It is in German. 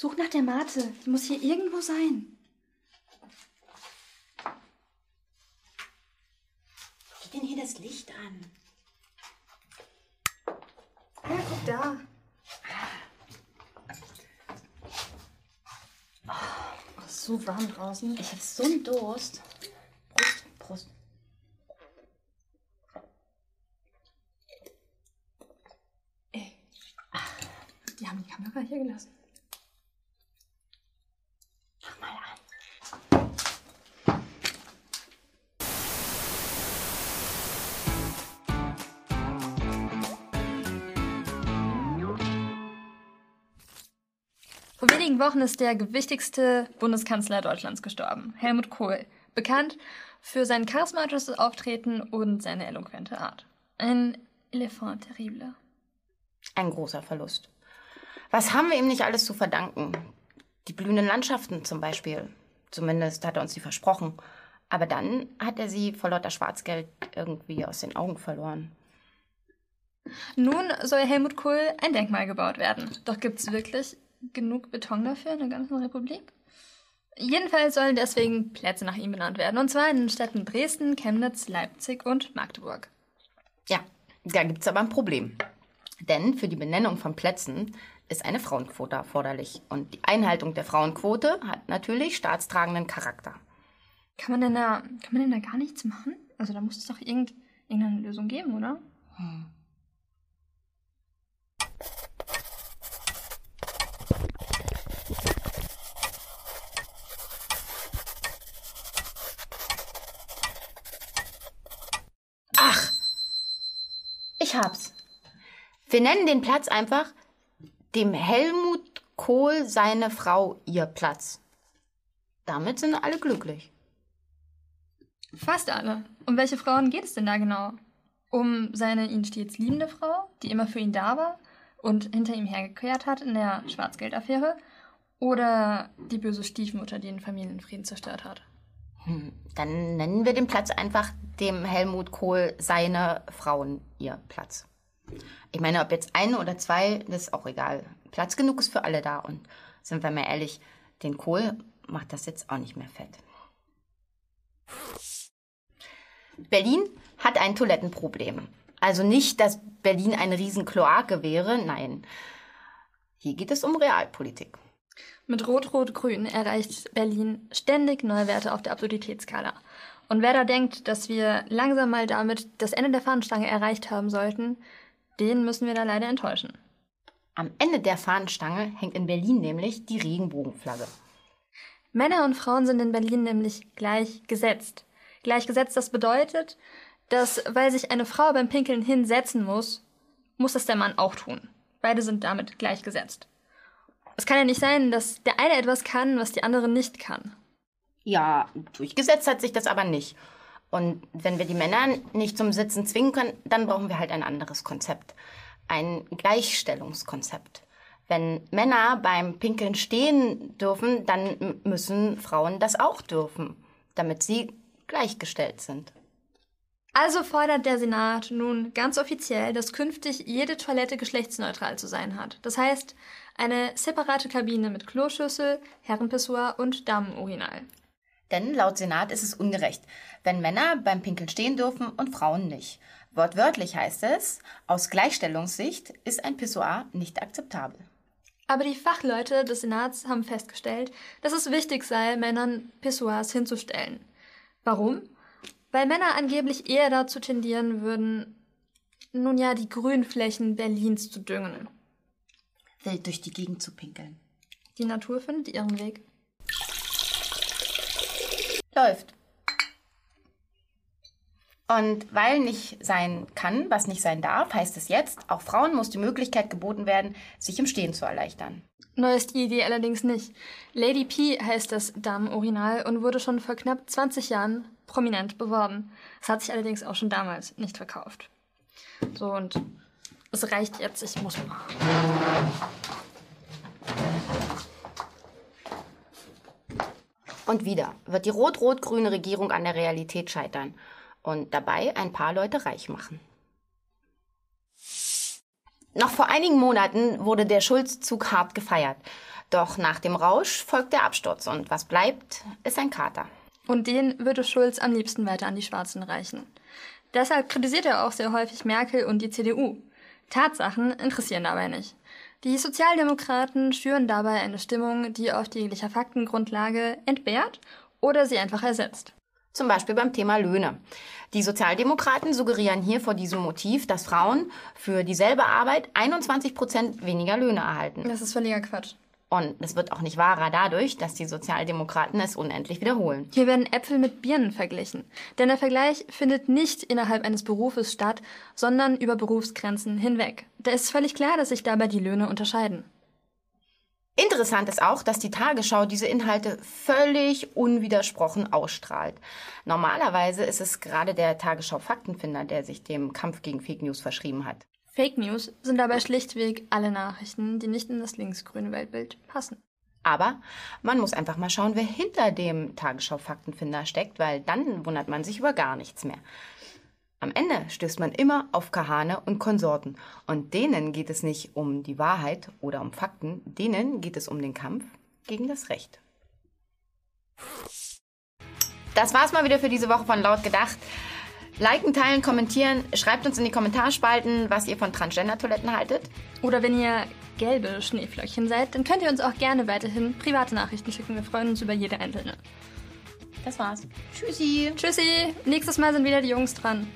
Such nach der Mate. Die muss hier irgendwo sein. Wie denn hier das Licht an? Ja, guck da. Oh, ist so warm draußen. Ich habe so einen Durst. Prost, Prost. Ey. Ach, die haben die Kamera hier gelassen. Vor wenigen Wochen ist der gewichtigste Bundeskanzler Deutschlands gestorben, Helmut Kohl, bekannt für sein charismatisches Auftreten und seine eloquente Art. Ein Elefant terrible. Ein großer Verlust. Was haben wir ihm nicht alles zu verdanken? Die blühenden Landschaften zum Beispiel. Zumindest hat er uns die versprochen. Aber dann hat er sie vor lauter Schwarzgeld irgendwie aus den Augen verloren. Nun soll Helmut Kohl ein Denkmal gebaut werden. Doch gibt es wirklich genug Beton dafür in der ganzen Republik? Jedenfalls sollen deswegen Plätze nach ihm benannt werden. Und zwar in den Städten Dresden, Chemnitz, Leipzig und Magdeburg. Ja, da gibt's aber ein Problem. Denn für die Benennung von Plätzen ist eine Frauenquote erforderlich. Und die Einhaltung der Frauenquote hat natürlich staatstragenden Charakter. Kann man denn da, kann man denn da gar nichts machen? Also da muss es doch irgend, irgendeine Lösung geben, oder? Ach, ich hab's. Wir nennen den Platz einfach dem Helmut Kohl seine Frau ihr Platz. Damit sind alle glücklich. Fast alle. Um welche Frauen geht es denn da genau? Um seine ihn stets liebende Frau, die immer für ihn da war und hinter ihm hergekehrt hat in der Schwarzgeldaffäre? Oder die böse Stiefmutter, die den Familienfrieden zerstört hat? Hm, dann nennen wir den Platz einfach dem Helmut Kohl seine Frauen ihr Platz. Ich meine, ob jetzt eine oder zwei, das ist auch egal. Platz genug ist für alle da. Und sind wir mal ehrlich, den Kohl macht das jetzt auch nicht mehr fett. Berlin hat ein Toilettenproblem. Also nicht, dass Berlin eine riesen Kloake wäre, nein. Hier geht es um Realpolitik. Mit Rot-Rot-Grün erreicht Berlin ständig neue Werte auf der Absurditätsskala. Und wer da denkt, dass wir langsam mal damit das Ende der Fahnenstange erreicht haben sollten, den müssen wir da leider enttäuschen. Am Ende der Fahnenstange hängt in Berlin nämlich die Regenbogenflagge. Männer und Frauen sind in Berlin nämlich gleichgesetzt. Gleichgesetzt, das bedeutet, dass, weil sich eine Frau beim Pinkeln hinsetzen muss, muss das der Mann auch tun. Beide sind damit gleichgesetzt. Es kann ja nicht sein, dass der eine etwas kann, was die andere nicht kann. Ja, durchgesetzt hat sich das aber nicht. Und wenn wir die Männer nicht zum Sitzen zwingen können, dann brauchen wir halt ein anderes Konzept. Ein Gleichstellungskonzept. Wenn Männer beim Pinkeln stehen dürfen, dann müssen Frauen das auch dürfen, damit sie gleichgestellt sind. Also fordert der Senat nun ganz offiziell, dass künftig jede Toilette geschlechtsneutral zu sein hat. Das heißt, eine separate Kabine mit Kloschüssel, Herrenpissoir und Damenurinal. Denn laut Senat ist es ungerecht, wenn Männer beim Pinkeln stehen dürfen und Frauen nicht. Wortwörtlich heißt es, aus Gleichstellungssicht ist ein Pissoir nicht akzeptabel. Aber die Fachleute des Senats haben festgestellt, dass es wichtig sei, Männern Pissoirs hinzustellen. Warum? Weil Männer angeblich eher dazu tendieren würden, nun ja, die Grünflächen Berlins zu düngen. Wild durch die Gegend zu pinkeln. Die Natur findet ihren Weg. Läuft. Und weil nicht sein kann, was nicht sein darf, heißt es jetzt, auch Frauen muss die Möglichkeit geboten werden, sich im Stehen zu erleichtern. Neu ist die Idee allerdings nicht. Lady P heißt das Damenurinal und wurde schon vor knapp 20 Jahren prominent beworben. Es hat sich allerdings auch schon damals nicht verkauft. So, und es reicht jetzt, ich muss mal. Und wieder wird die rot-rot-grüne Regierung an der Realität scheitern und dabei ein paar Leute reich machen. Noch vor einigen Monaten wurde der Schulzzug hart gefeiert. Doch nach dem Rausch folgt der Absturz und was bleibt, ist ein Kater. Und den würde Schulz am liebsten weiter an die Schwarzen reichen. Deshalb kritisiert er auch sehr häufig Merkel und die CDU. Tatsachen interessieren dabei nicht. Die Sozialdemokraten schüren dabei eine Stimmung, die auf jeglicher Faktengrundlage entbehrt oder sie einfach ersetzt. Zum Beispiel beim Thema Löhne. Die Sozialdemokraten suggerieren hier vor diesem Motiv, dass Frauen für dieselbe Arbeit 21 Prozent weniger Löhne erhalten. Das ist völliger Quatsch. Und es wird auch nicht wahrer dadurch, dass die Sozialdemokraten es unendlich wiederholen. Hier werden Äpfel mit Birnen verglichen. Denn der Vergleich findet nicht innerhalb eines Berufes statt, sondern über Berufsgrenzen hinweg. Da ist völlig klar, dass sich dabei die Löhne unterscheiden. Interessant ist auch, dass die Tagesschau diese Inhalte völlig unwidersprochen ausstrahlt. Normalerweise ist es gerade der Tagesschau Faktenfinder, der sich dem Kampf gegen Fake News verschrieben hat. Fake News sind dabei schlichtweg alle Nachrichten, die nicht in das linksgrüne Weltbild passen. Aber man muss einfach mal schauen, wer hinter dem Tagesschau Faktenfinder steckt, weil dann wundert man sich über gar nichts mehr. Am Ende stößt man immer auf Kahane und Konsorten. Und denen geht es nicht um die Wahrheit oder um Fakten, denen geht es um den Kampf gegen das Recht. Das war's mal wieder für diese Woche von Laut gedacht. Liken, teilen, kommentieren. Schreibt uns in die Kommentarspalten, was ihr von Transgender-Toiletten haltet. Oder wenn ihr gelbe Schneeflöckchen seid, dann könnt ihr uns auch gerne weiterhin private Nachrichten schicken. Wir freuen uns über jede einzelne. Das war's. Tschüssi. Tschüssi. Nächstes Mal sind wieder die Jungs dran.